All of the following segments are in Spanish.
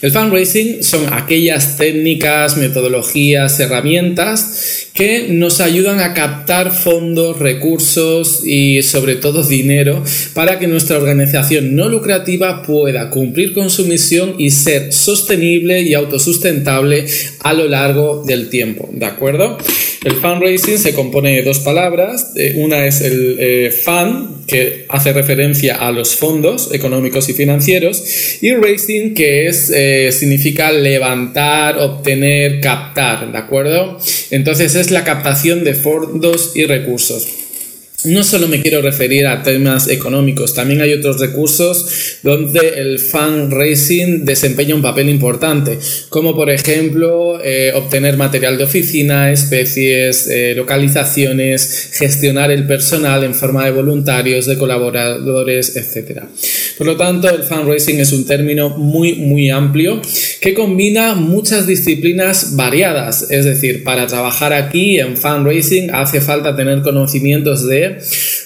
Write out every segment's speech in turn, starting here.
El fundraising son aquellas técnicas, metodologías, herramientas que nos ayudan a captar fondos, recursos y sobre todo dinero para que nuestra organización no lucrativa pueda cumplir con su misión y ser sostenible y autosustentable a lo largo del tiempo. ¿De acuerdo? El fundraising se compone de dos palabras. Eh, una es el eh, fund, que hace referencia a los fondos económicos y financieros, y raising, que es, eh, significa levantar, obtener, captar, ¿de acuerdo? Entonces es la captación de fondos y recursos. No solo me quiero referir a temas económicos, también hay otros recursos donde el fundraising desempeña un papel importante, como por ejemplo eh, obtener material de oficina, especies, eh, localizaciones, gestionar el personal en forma de voluntarios, de colaboradores, etc. Por lo tanto, el fundraising es un término muy, muy amplio que combina muchas disciplinas variadas, es decir, para trabajar aquí en fundraising hace falta tener conocimientos de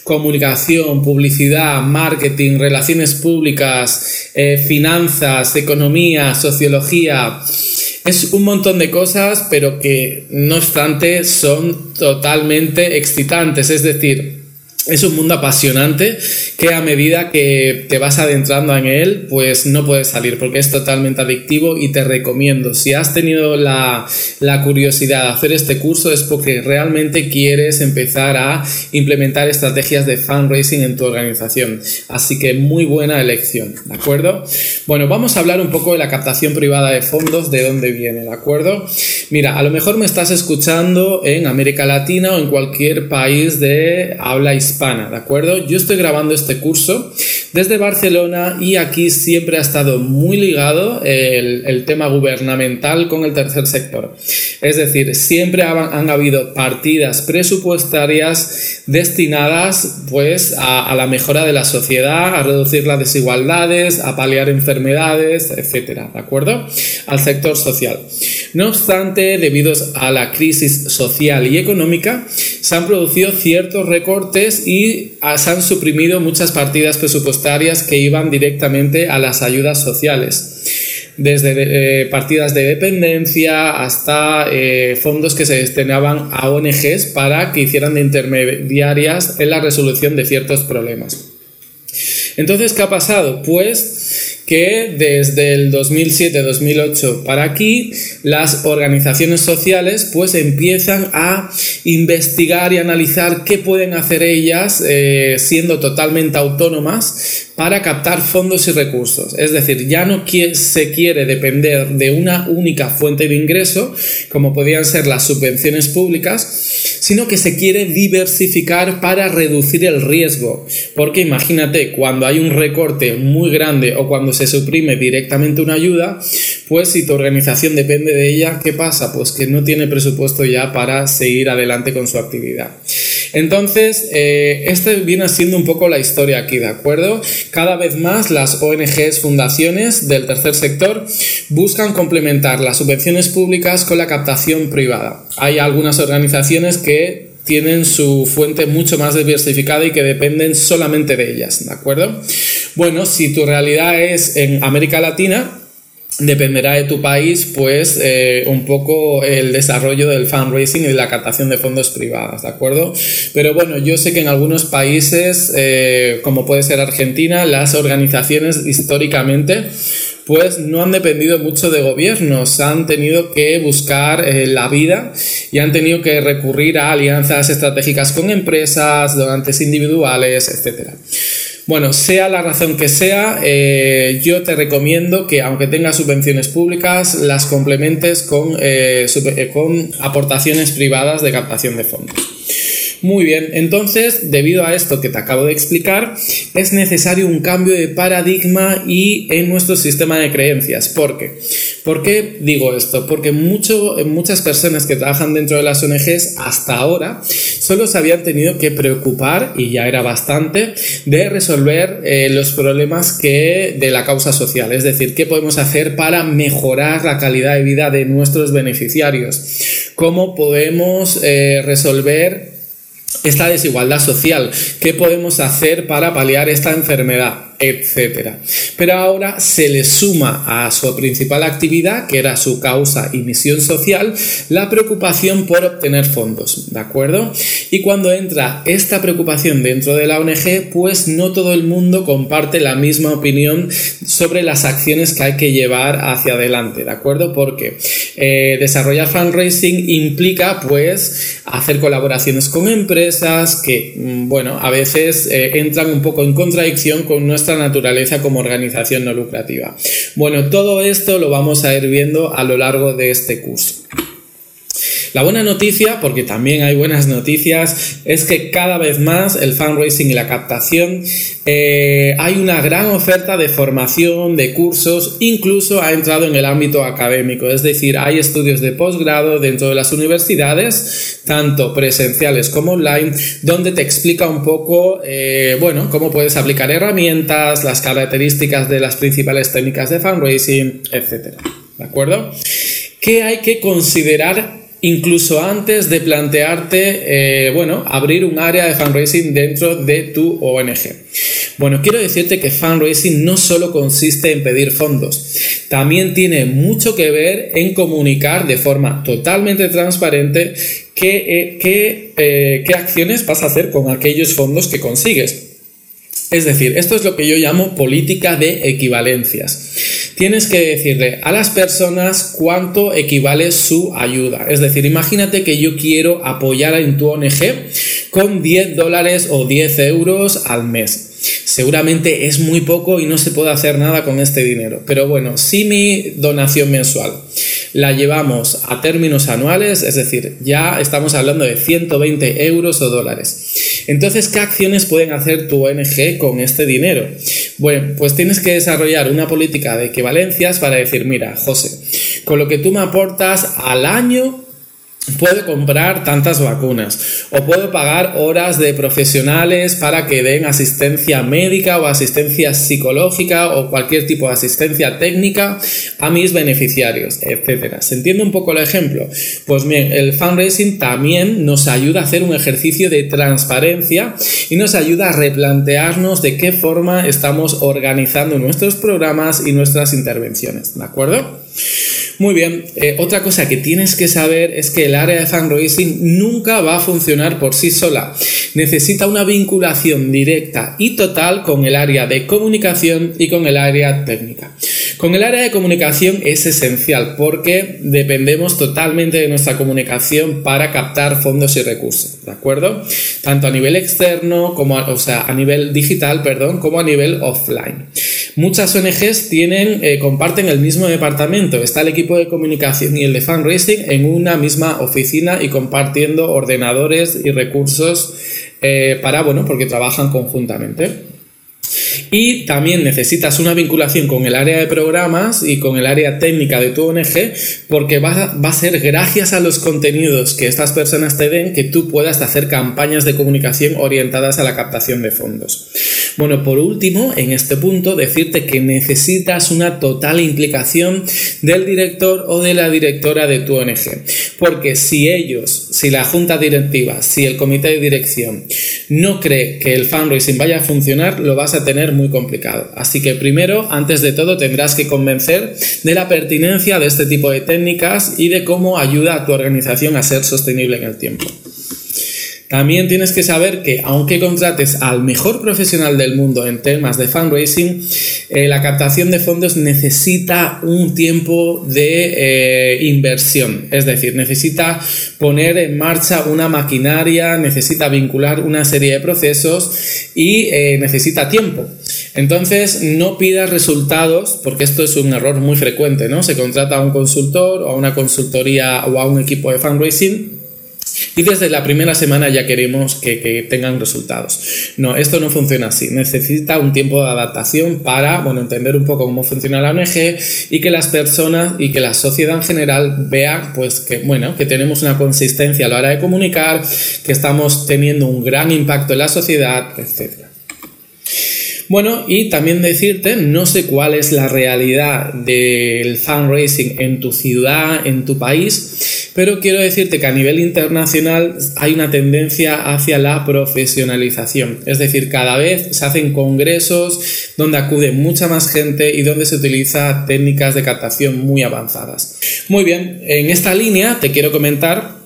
comunicación, publicidad, marketing, relaciones públicas, eh, finanzas, economía, sociología. Es un montón de cosas, pero que no obstante son totalmente excitantes. Es decir, es un mundo apasionante que a medida que te vas adentrando en él, pues no puedes salir porque es totalmente adictivo y te recomiendo, si has tenido la, curiosidad de hacer este curso es porque realmente quieres empezar a implementar estrategias de fundraising en tu organización. Así que muy buena elección, ¿de acuerdo? Bueno, vamos a hablar un poco de la captación privada de fondos, de dónde viene, ¿de acuerdo? Mira, a lo mejor me estás escuchando en América Latina o en cualquier país de habla hispana ¿de acuerdo? Yo estoy grabando este curso desde Barcelona y aquí siempre ha estado muy ligado el, tema gubernamental con el tercer sector. Es decir, siempre han, habido partidas presupuestarias destinadas pues a, la mejora de la sociedad, a reducir las desigualdades, a paliar enfermedades, etcétera, ¿de acuerdo? Al sector social. No obstante, debido a la crisis social y económica, se han producido ciertos recortes y se han suprimido muchas partidas presupuestarias que iban directamente a las ayudas sociales desde eh, partidas de dependencia hasta eh, fondos que se destinaban a ONGs para que hicieran de intermediarias en la resolución de ciertos problemas. Entonces, ¿qué ha pasado? Pues que desde el 2007-2008 para aquí las organizaciones sociales pues empiezan a investigar y analizar qué pueden hacer ellas eh, siendo totalmente autónomas para captar fondos y recursos. Es decir, ya no se quiere depender de una única fuente de ingreso, como podían ser las subvenciones públicas, sino que se quiere diversificar para reducir el riesgo. Porque imagínate, cuando hay un recorte muy grande o cuando se suprime directamente una ayuda, pues si tu organización depende de ella, ¿qué pasa? Pues que no tiene presupuesto ya para seguir adelante con su actividad. Entonces, eh, este viene siendo un poco la historia aquí, ¿de acuerdo? Cada vez más las ONGs, fundaciones del tercer sector buscan complementar las subvenciones públicas con la captación privada. Hay algunas organizaciones que tienen su fuente mucho más diversificada y que dependen solamente de ellas, ¿de acuerdo? Bueno, si tu realidad es en América Latina, dependerá de tu país, pues eh, un poco el desarrollo del fundraising y de la captación de fondos privados, ¿de acuerdo? Pero bueno, yo sé que en algunos países, eh, como puede ser Argentina, las organizaciones históricamente pues no han dependido mucho de gobiernos, han tenido que buscar eh, la vida y han tenido que recurrir a alianzas estratégicas con empresas, donantes individuales, etcétera. Bueno, sea la razón que sea, eh, yo te recomiendo que aunque tengas subvenciones públicas, las complementes con, eh, eh, con aportaciones privadas de captación de fondos. Muy bien, entonces, debido a esto que te acabo de explicar, es necesario un cambio de paradigma y en nuestro sistema de creencias. ¿Por qué? ¿Por qué digo esto? Porque muchas personas que trabajan dentro de las ONGs hasta ahora solo se habían tenido que preocupar, y ya era bastante, de resolver eh, los problemas que, de la causa social. Es decir, qué podemos hacer para mejorar la calidad de vida de nuestros beneficiarios. Cómo podemos eh, resolver esta desigualdad social. ¿Qué podemos hacer para paliar esta enfermedad? Etc. Pero ahora se le suma a su principal actividad, que era su causa y misión social, la preocupación por obtener fondos, ¿de acuerdo? Y cuando entra esta preocupación dentro de la ONG, pues no todo el mundo comparte la misma opinión sobre las acciones que hay que llevar hacia adelante, ¿de acuerdo? Porque eh, desarrollar fundraising implica pues hacer colaboraciones con empresas que, mm, bueno, a veces eh, entran un poco en contradicción con nuestra naturaleza como organización no lucrativa. Bueno, todo esto lo vamos a ir viendo a lo largo de este curso. La buena noticia, porque también hay buenas noticias, es que cada vez más el fundraising y la captación eh, hay una gran oferta de formación, de cursos, incluso ha entrado en el ámbito académico, es decir, hay estudios de posgrado dentro de las universidades, tanto presenciales como online, donde te explica un poco, eh, bueno, cómo puedes aplicar herramientas, las características de las principales técnicas de fundraising, etc. ¿De acuerdo? ¿Qué hay que considerar incluso antes de plantearte, eh, bueno, abrir un área de fundraising dentro de tu ONG. Bueno, quiero decirte que fundraising no solo consiste en pedir fondos, también tiene mucho que ver en comunicar de forma totalmente transparente qué, eh, eh, qué acciones vas a hacer con aquellos fondos que consigues. Es decir, esto es lo que yo llamo política de equivalencias tienes que decirle a las personas cuánto equivale su ayuda. Es decir, imagínate que yo quiero apoyar en tu ONG con 10 dólares o 10 euros al mes. Seguramente es muy poco y no se puede hacer nada con este dinero. Pero bueno, si mi donación mensual la llevamos a términos anuales, es decir, ya estamos hablando de 120 euros o dólares. Entonces, ¿qué acciones pueden hacer tu ONG con este dinero? Bueno, pues tienes que desarrollar una política de equivalencias para decir, mira, José, con lo que tú me aportas al año Puedo comprar tantas vacunas o puedo pagar horas de profesionales para que den asistencia médica o asistencia psicológica o cualquier tipo de asistencia técnica a mis beneficiarios, etcétera. ¿Se entiende un poco el ejemplo? Pues bien, el fundraising también nos ayuda a hacer un ejercicio de transparencia y nos ayuda a replantearnos de qué forma estamos organizando nuestros programas y nuestras intervenciones, ¿de acuerdo? Muy bien, eh, otra cosa que tienes que saber es que el área de fundraising nunca va a funcionar por sí sola. Necesita una vinculación directa y total con el área de comunicación y con el área técnica. Con el área de comunicación es esencial porque dependemos totalmente de nuestra comunicación para captar fondos y recursos, ¿de acuerdo? Tanto a nivel externo como, o sea, a nivel digital, perdón, como a nivel offline. Muchas ONGs tienen, eh, comparten el mismo departamento. Está el equipo de comunicación y el de fundraising en una misma oficina y compartiendo ordenadores y recursos eh, para, bueno, porque trabajan conjuntamente. Y también necesitas una vinculación con el área de programas y con el área técnica de tu ONG, porque va a, ser gracias a los contenidos que estas personas te den que tú puedas hacer campañas de comunicación orientadas a la captación de fondos. Bueno, por último, en este punto, decirte que necesitas una total implicación del director o de la directora de tu ONG. Porque si ellos, si la junta directiva, si el comité de dirección no cree que el fundraising vaya a funcionar, lo vas a tener muy complicado. Así que primero, antes de todo, tendrás que convencer de la pertinencia de este tipo de técnicas y de cómo ayuda a tu organización a ser sostenible en el tiempo. También tienes que saber que aunque contrates al mejor profesional del mundo en temas de fundraising, eh, la captación de fondos necesita un tiempo de eh, inversión. Es decir, necesita poner en marcha una maquinaria, necesita vincular una serie de procesos y eh, necesita tiempo. Entonces, no pidas resultados, porque esto es un error muy frecuente, ¿no? Se contrata a un consultor o a una consultoría o a un equipo de fundraising y desde la primera semana ya queremos que, tengan resultados. No, esto no funciona así. Necesita un tiempo de adaptación para bueno, entender un poco cómo funciona la ONG y que las personas y que la sociedad en general vea pues, que, bueno, que tenemos una consistencia a la hora de comunicar, que estamos teniendo un gran impacto en la sociedad, etc. Bueno, y también decirte, no sé cuál es la realidad del fundraising en tu ciudad, en tu país, pero quiero decirte que a nivel internacional hay una tendencia hacia la profesionalización. Es decir, cada vez se hacen congresos donde acude mucha más gente y donde se utiliza técnicas de captación muy avanzadas. Muy bien, en esta línea te quiero comentar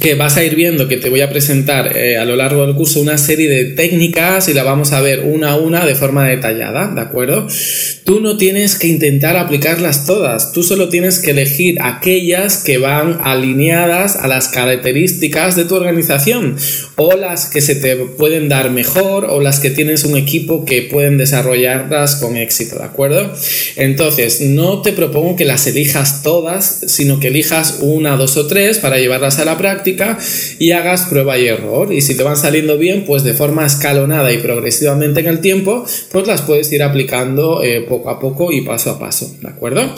que vas a ir viendo que te voy a presentar eh, a lo largo del curso una serie de técnicas y la vamos a ver una a una de forma detallada, ¿de acuerdo? Tú no tienes que intentar aplicarlas todas, tú solo tienes que elegir aquellas que van alineadas a las características de tu organización o las que se te pueden dar mejor o las que tienes un equipo que pueden desarrollarlas con éxito, ¿de acuerdo? Entonces, no te propongo que las elijas todas, sino que elijas una, dos o tres para llevarlas a la práctica y hagas prueba y error. Y si te van saliendo bien, pues de forma escalonada y progresivamente en el tiempo, pues las puedes ir aplicando eh, poco a poco y paso a paso, ¿de acuerdo?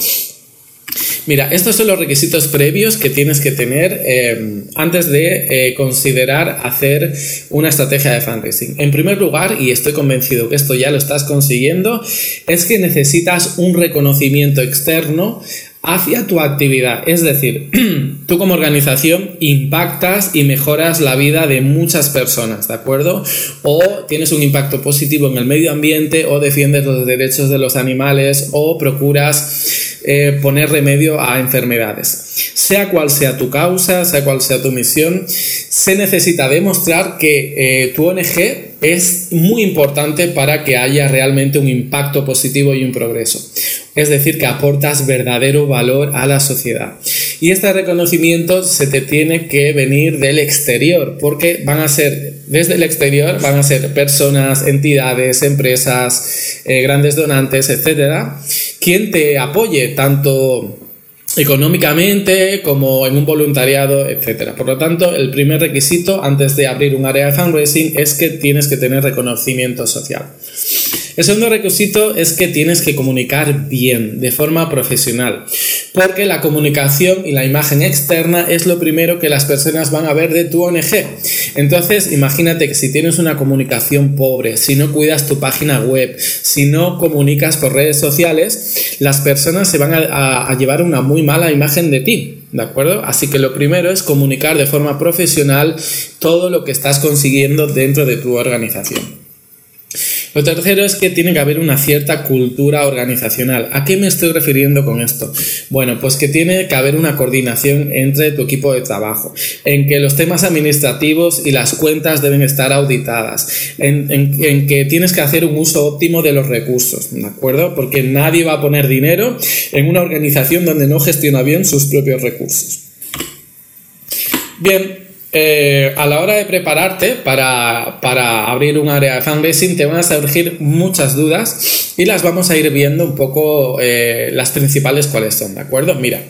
Mira, estos son los requisitos previos que tienes que tener eh, antes de eh, considerar hacer una estrategia de fundraising. En primer lugar, y estoy convencido que esto ya lo estás consiguiendo, es que necesitas un reconocimiento externo hacia tu actividad. Es decir, tú como organización impactas y mejoras la vida de muchas personas, ¿de acuerdo? O tienes un impacto positivo en el medio ambiente o defiendes los derechos de los animales o procuras eh, poner remedio a enfermedades. Sea cual sea tu causa, sea cual sea tu misión, se necesita demostrar que eh, tu ONG es muy importante para que haya realmente un impacto positivo y un progreso es decir, que aportas verdadero valor a la sociedad. Y este reconocimiento se te tiene que venir del exterior, porque van a ser, desde el exterior, van a ser personas, entidades, empresas, eh, grandes donantes, etcétera, quien te apoye tanto económicamente como en un voluntariado, etcétera. Por lo tanto, el primer requisito antes de abrir un área de fundraising es que tienes que tener reconocimiento social. El segundo requisito es que tienes que comunicar bien, de forma profesional, porque la comunicación y la imagen externa es lo primero que las personas van a ver de tu ONG. Entonces, imagínate que si tienes una comunicación pobre, si no cuidas tu página web, si no comunicas por redes sociales, las personas se van a, llevar una muy mala imagen de ti. ¿De acuerdo? Así que lo primero es comunicar de forma profesional todo lo que estás consiguiendo dentro de tu organización. Lo tercero es que tiene que haber una cierta cultura organizacional. ¿A qué me estoy refiriendo con esto? Bueno, pues que tiene que haber una coordinación entre tu equipo de trabajo, en que los temas administrativos y las cuentas deben estar auditadas, en, que tienes que hacer un uso óptimo de los recursos, ¿de acuerdo? Porque nadie va a poner dinero en una organización donde no gestiona bien sus propios recursos. Bien, eh, a la hora de prepararte para, abrir un área de fundraising te van a surgir muchas dudas y las vamos a ir viendo un poco eh, las principales cuáles son, ¿de acuerdo? Mira,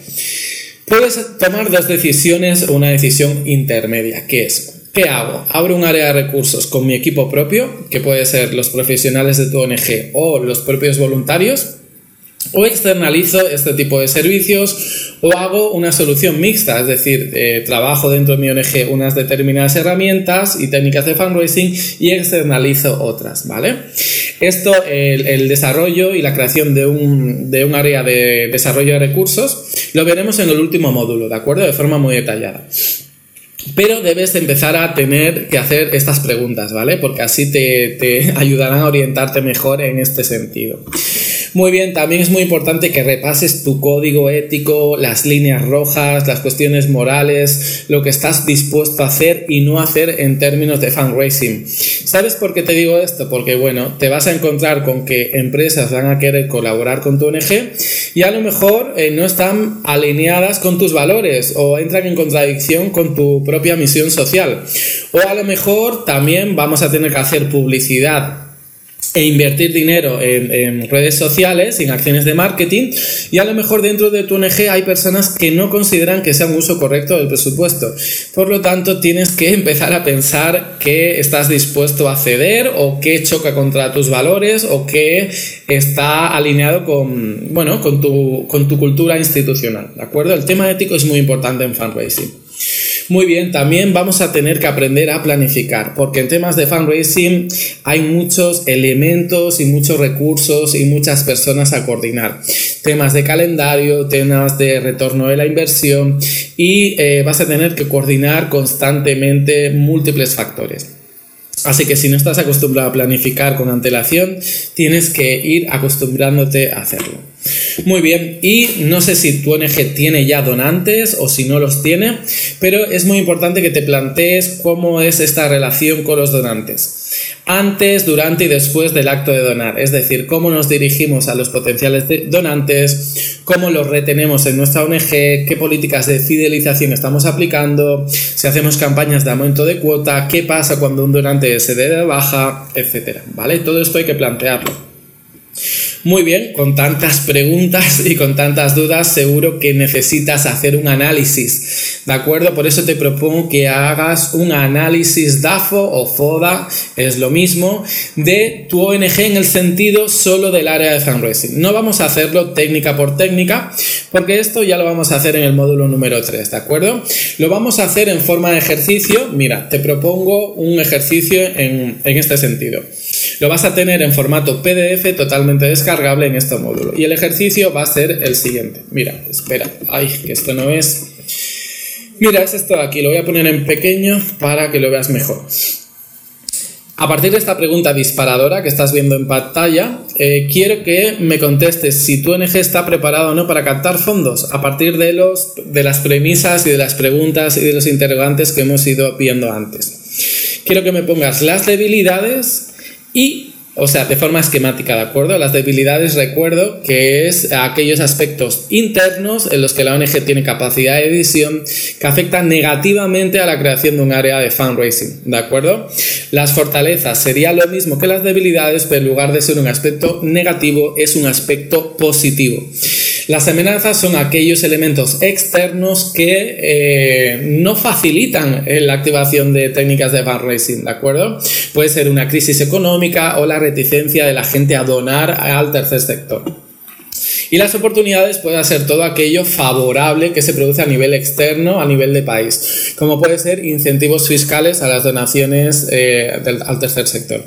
puedes tomar dos decisiones o una decisión intermedia, que es ¿Qué hago? Abro un área de recursos con mi equipo propio, que puede ser los profesionales de tu ONG o los propios voluntarios, o externalizo este tipo de servicios o hago una solución mixta, es decir, eh, trabajo dentro de mi ONG unas determinadas herramientas y técnicas de fundraising y externalizo otras, ¿vale? Esto, el, desarrollo y la creación de un, de un área de desarrollo de recursos, lo veremos en el último módulo, ¿de acuerdo? De forma muy detallada. Pero debes empezar a tener que hacer estas preguntas, ¿vale? Porque así te, te ayudarán a orientarte mejor en este sentido. Muy bien, también es muy importante que repases tu código ético, las líneas rojas, las cuestiones morales, lo que estás dispuesto a hacer y no hacer en términos de fundraising. ¿Sabes por qué te digo esto? Porque, bueno, te vas a encontrar con que empresas van a querer colaborar con tu ONG y a lo mejor eh, no están alineadas con tus valores o entran en contradicción con tu propia misión social. O a lo mejor también vamos a tener que hacer publicidad e invertir dinero en, redes sociales, en acciones de marketing, y a lo mejor dentro de tu ONG hay personas que no consideran que sea un uso correcto del presupuesto. Por lo tanto, tienes que empezar a pensar que estás dispuesto a ceder o que choca contra tus valores o que está alineado con, bueno, con, tu, con tu cultura institucional. ¿De acuerdo? El tema ético es muy importante en fundraising. Muy bien, también vamos a tener que aprender a planificar, porque en temas de fundraising hay muchos elementos y muchos recursos y muchas personas a coordinar. Temas de calendario, temas de retorno de la inversión y eh, vas a tener que coordinar constantemente múltiples factores. Así que si no estás acostumbrado a planificar con antelación, tienes que ir acostumbrándote a hacerlo. Muy bien, y no sé si tu ONG tiene ya donantes o si no los tiene, pero es muy importante que te plantees cómo es esta relación con los donantes. Antes, durante y después del acto de donar, es decir, cómo nos dirigimos a los potenciales donantes, cómo los retenemos en nuestra ONG, qué políticas de fidelización estamos aplicando, si hacemos campañas de aumento de cuota, qué pasa cuando un donante se dé de baja, etcétera, ¿vale? Todo esto hay que plantearlo. Muy bien, con tantas preguntas y con tantas dudas, seguro que necesitas hacer un análisis, ¿de acuerdo? Por eso te propongo que hagas un análisis DAFO o FODA, es lo mismo, de tu ONG en el sentido solo del área de fundraising. No vamos a hacerlo técnica por técnica, porque esto ya lo vamos a hacer en el módulo número 3, ¿de acuerdo? Lo vamos a hacer en forma de ejercicio. Mira, te propongo un ejercicio en, en este sentido. Lo vas a tener en formato PDF totalmente descargable en este módulo. Y el ejercicio va a ser el siguiente. Mira, espera. Ay, que esto no es... Mira, es esto de aquí. Lo voy a poner en pequeño para que lo veas mejor. A partir de esta pregunta disparadora que estás viendo en pantalla, eh, quiero que me contestes si tu ONG está preparado o no para captar fondos a partir de, los, de las premisas y de las preguntas y de los interrogantes que hemos ido viendo antes. Quiero que me pongas las debilidades o sea, de forma esquemática, ¿de acuerdo? Las debilidades, recuerdo que es aquellos aspectos internos en los que la ONG tiene capacidad de visión que afectan negativamente a la creación de un área de fundraising, ¿de acuerdo? Las fortalezas sería lo mismo que las debilidades, pero en lugar de ser un aspecto negativo, es un aspecto positivo. Las amenazas son aquellos elementos externos que eh, no facilitan la activación de técnicas de fundraising, ¿de acuerdo? Puede ser una crisis económica o la reticencia de la gente a donar al tercer sector. Y las oportunidades pueden ser todo aquello favorable que se produce a nivel externo, a nivel de país, como puede ser incentivos fiscales a las donaciones eh, al tercer sector.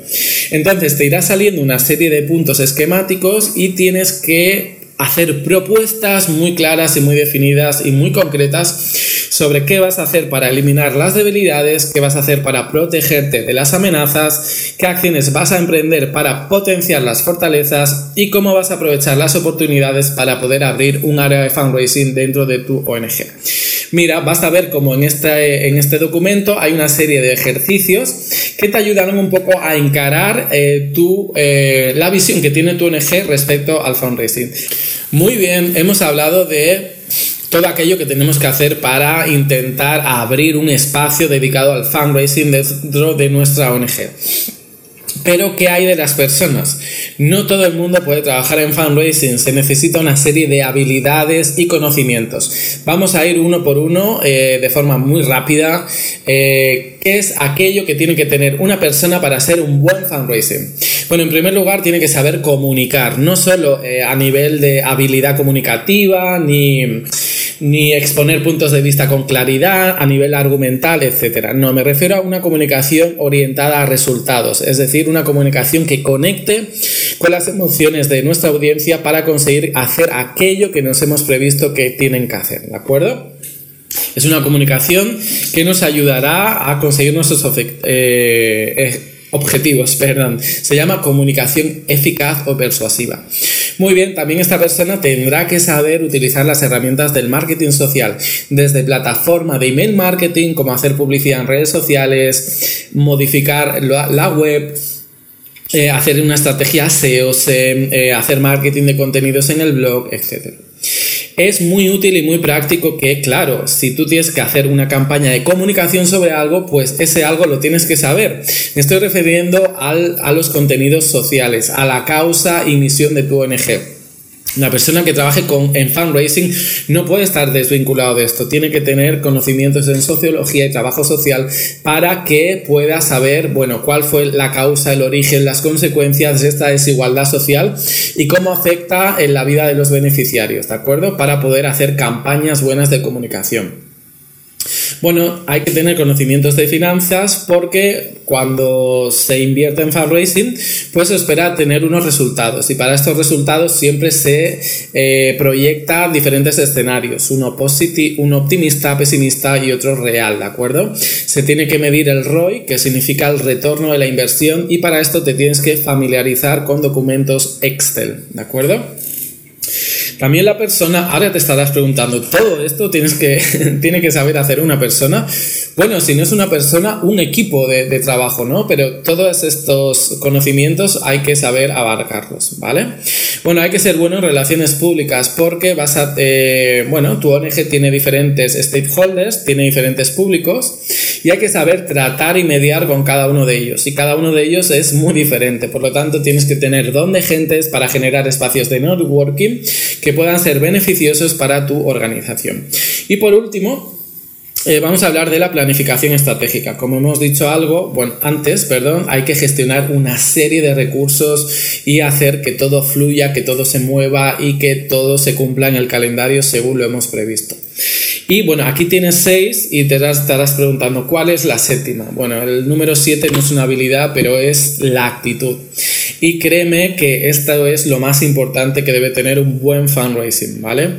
Entonces te irá saliendo una serie de puntos esquemáticos y tienes que hacer propuestas muy claras y muy definidas y muy concretas sobre qué vas a hacer para eliminar las debilidades, qué vas a hacer para protegerte de las amenazas, qué acciones vas a emprender para potenciar las fortalezas y cómo vas a aprovechar las oportunidades para poder abrir un área de fundraising dentro de tu ONG. Mira, basta ver cómo en este, en este documento hay una serie de ejercicios que te ayudarán un poco a encarar eh, eh, la visión que tiene tu ONG respecto al fundraising. Muy bien, hemos hablado de todo aquello que tenemos que hacer para intentar abrir un espacio dedicado al fundraising dentro de nuestra ONG. Pero, ¿qué hay de las personas? No todo el mundo puede trabajar en fundraising, se necesita una serie de habilidades y conocimientos. Vamos a ir uno por uno eh, de forma muy rápida. Eh, ¿Qué es aquello que tiene que tener una persona para ser un buen fundraising? Bueno, en primer lugar, tiene que saber comunicar, no solo eh, a nivel de habilidad comunicativa, ni ni exponer puntos de vista con claridad a nivel argumental, etcétera. No, me refiero a una comunicación orientada a resultados, es decir, una comunicación que conecte con las emociones de nuestra audiencia para conseguir hacer aquello que nos hemos previsto que tienen que hacer, ¿de acuerdo? Es una comunicación que nos ayudará a conseguir nuestros eh, objetivos, perdón. Se llama comunicación eficaz o persuasiva. Muy bien, también esta persona tendrá que saber utilizar las herramientas del marketing social, desde plataforma de email marketing, como hacer publicidad en redes sociales, modificar la web, eh, hacer una estrategia SEO, eh, hacer marketing de contenidos en el blog, etc. Es muy útil y muy práctico que, claro, si tú tienes que hacer una campaña de comunicación sobre algo, pues ese algo lo tienes que saber. Me estoy refiriendo a los contenidos sociales, a la causa y misión de tu ONG. La persona que trabaje con, en fundraising no puede estar desvinculado de esto, tiene que tener conocimientos en sociología y trabajo social para que pueda saber, bueno, cuál fue la causa, el origen, las consecuencias de esta desigualdad social y cómo afecta en la vida de los beneficiarios, ¿de acuerdo? Para poder hacer campañas buenas de comunicación. Bueno, hay que tener conocimientos de finanzas porque cuando se invierte en fundraising, pues se espera tener unos resultados y para estos resultados siempre se eh, proyecta diferentes escenarios, uno, uno optimista, pesimista y otro real, ¿de acuerdo? Se tiene que medir el ROI, que significa el retorno de la inversión y para esto te tienes que familiarizar con documentos Excel, ¿de acuerdo? También la persona, ahora te estarás preguntando, ¿todo esto tienes que, tiene que saber hacer una persona? Bueno, si no es una persona, un equipo de, trabajo, ¿no? Pero todos estos conocimientos hay que saber abarcarlos, ¿vale? Bueno, hay que ser bueno en relaciones públicas porque vas a, eh, bueno, tu ONG tiene diferentes stakeholders, tiene diferentes públicos y hay que saber tratar y mediar con cada uno de ellos. Y cada uno de ellos es muy diferente, por lo tanto tienes que tener don de gentes para generar espacios de networking que puedan ser beneficiosos para tu organización. Y por último, eh, vamos a hablar de la planificación estratégica. Como hemos dicho algo, bueno, antes, perdón, hay que gestionar una serie de recursos y hacer que todo fluya, que todo se mueva y que todo se cumpla en el calendario según lo hemos previsto. Y bueno, aquí tienes seis y te estarás preguntando cuál es la séptima. Bueno, el número siete no es una habilidad, pero es la actitud. Y créeme que esto es lo más importante que debe tener un buen fundraising, ¿vale?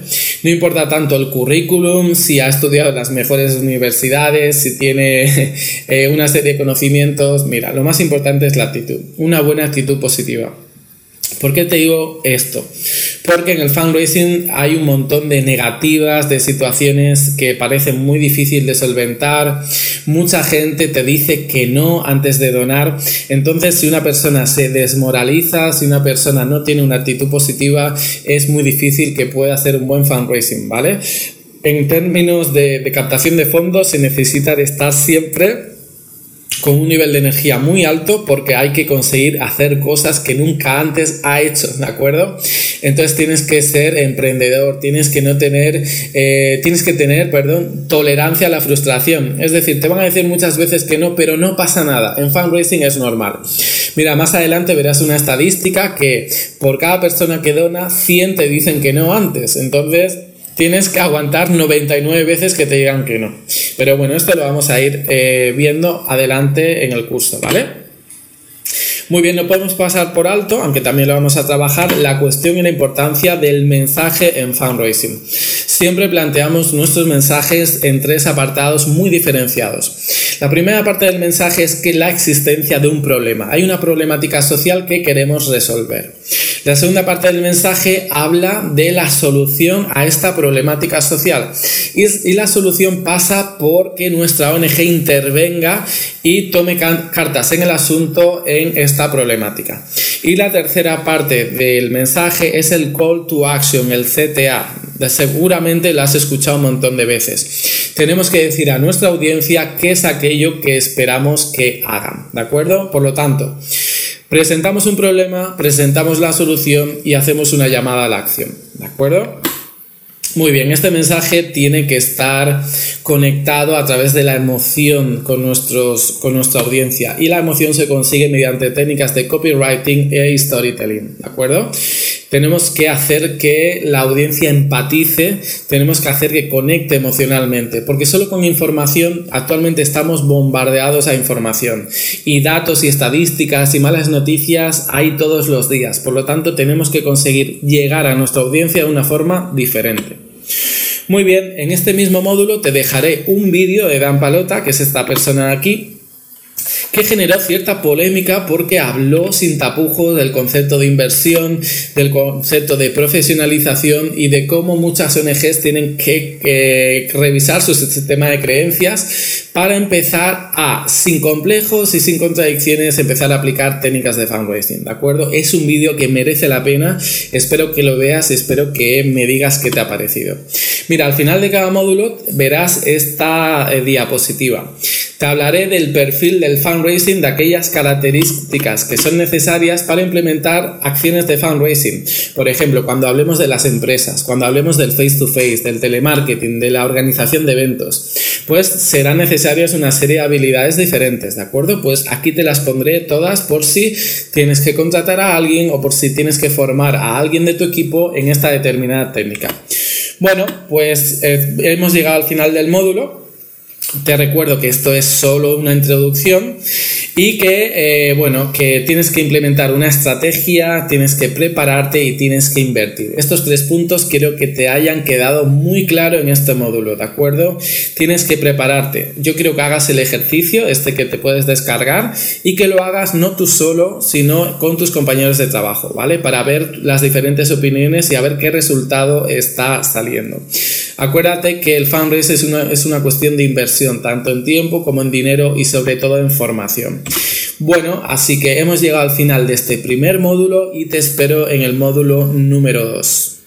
No importa tanto el currículum, si ha estudiado en las mejores universidades, si tiene eh, una serie de conocimientos. Mira, lo más importante es la actitud, una buena actitud positiva. ¿Por qué te digo esto? Porque en el fundraising hay un montón de negativas, de situaciones que parecen muy difícil de solventar. Mucha gente te dice que no antes de donar. Entonces, si una persona se desmoraliza, si una persona no tiene una actitud positiva, es muy difícil que pueda hacer un buen fundraising, ¿vale? En términos de, captación de fondos, se necesita de estar siempre con un nivel de energía muy alto porque hay que conseguir hacer cosas que nunca antes ha hecho, ¿de acuerdo? Entonces tienes que ser emprendedor, tienes que no tener, eh, tienes que tener, perdón, tolerancia a la frustración. Es decir, te van a decir muchas veces que no, pero no pasa nada. En fundraising es normal. Mira, más adelante verás una estadística que por cada persona que dona, 100 te dicen que no antes. Entonces, tienes que aguantar 99 veces que te digan que no. Pero bueno, esto lo vamos a ir eh, viendo adelante en el curso, ¿vale? Muy bien, no podemos pasar por alto, aunque también lo vamos a trabajar, la cuestión y la importancia del mensaje en fundraising. Siempre planteamos nuestros mensajes en tres apartados muy diferenciados. La primera parte del mensaje es que la existencia de un problema. Hay una problemática social que queremos resolver. La segunda parte del mensaje habla de la solución a esta problemática social. Y, la solución pasa por que nuestra ONG intervenga y tome cartas en el asunto en esta problemática. Y la tercera parte del mensaje es el call to action, el CTA. Seguramente lo has escuchado un montón de veces. Tenemos que decir a nuestra audiencia qué es aquello que esperamos que hagan. ¿De acuerdo? Por lo tanto, presentamos un problema, presentamos la solución y hacemos una llamada a la acción. ¿De acuerdo? Muy bien, este mensaje tiene que estar conectado a través de la emoción con, nuestros, con nuestra audiencia y la emoción se consigue mediante técnicas de copywriting e storytelling, ¿de acuerdo? Tenemos que hacer que la audiencia empatice, tenemos que hacer que conecte emocionalmente, porque solo con información actualmente estamos bombardeados a información y datos y estadísticas y malas noticias hay todos los días, por lo tanto tenemos que conseguir llegar a nuestra audiencia de una forma diferente. Muy bien, en este mismo módulo te dejaré un vídeo de Dan Palota, que es esta persona de aquí, que generó cierta polémica porque habló sin tapujos del concepto de inversión, del concepto de profesionalización y de cómo muchas ONGs tienen que, revisar su sistema de creencias para empezar a, sin complejos y sin contradicciones, empezar a aplicar técnicas de fundraising, ¿de acuerdo? Es un vídeo que merece la pena, espero que lo veas, espero que me digas qué te ha parecido. Mira, al final de cada módulo verás esta eh, diapositiva. Te hablaré del perfil del fundraising, de aquellas características que son necesarias para implementar acciones de fundraising. Por ejemplo, cuando hablemos de las empresas, cuando hablemos del face to face, del telemarketing, de la organización de eventos, pues serán necesarias una serie de habilidades diferentes, ¿de acuerdo? Pues aquí te las pondré todas por si tienes que contratar a alguien o por si tienes que formar a alguien de tu equipo en esta determinada técnica. Bueno, pues eh, hemos llegado al final del módulo. Te recuerdo que esto es solo una introducción y que, eh, bueno, que tienes que implementar una estrategia, tienes que prepararte y tienes que invertir. Estos tres puntos quiero que te hayan quedado muy claro en este módulo, ¿de acuerdo? Tienes que prepararte. Yo quiero que hagas el ejercicio, este que te puedes descargar, y que lo hagas no tú solo, sino con tus compañeros de trabajo, ¿vale? Para ver las diferentes opiniones y a ver qué resultado está saliendo. Acuérdate que el fundraise es una, es una cuestión de inversión, tanto en tiempo como en dinero y sobre todo en formación. Bueno, así que hemos llegado al final de este primer módulo y te espero en el módulo número 2.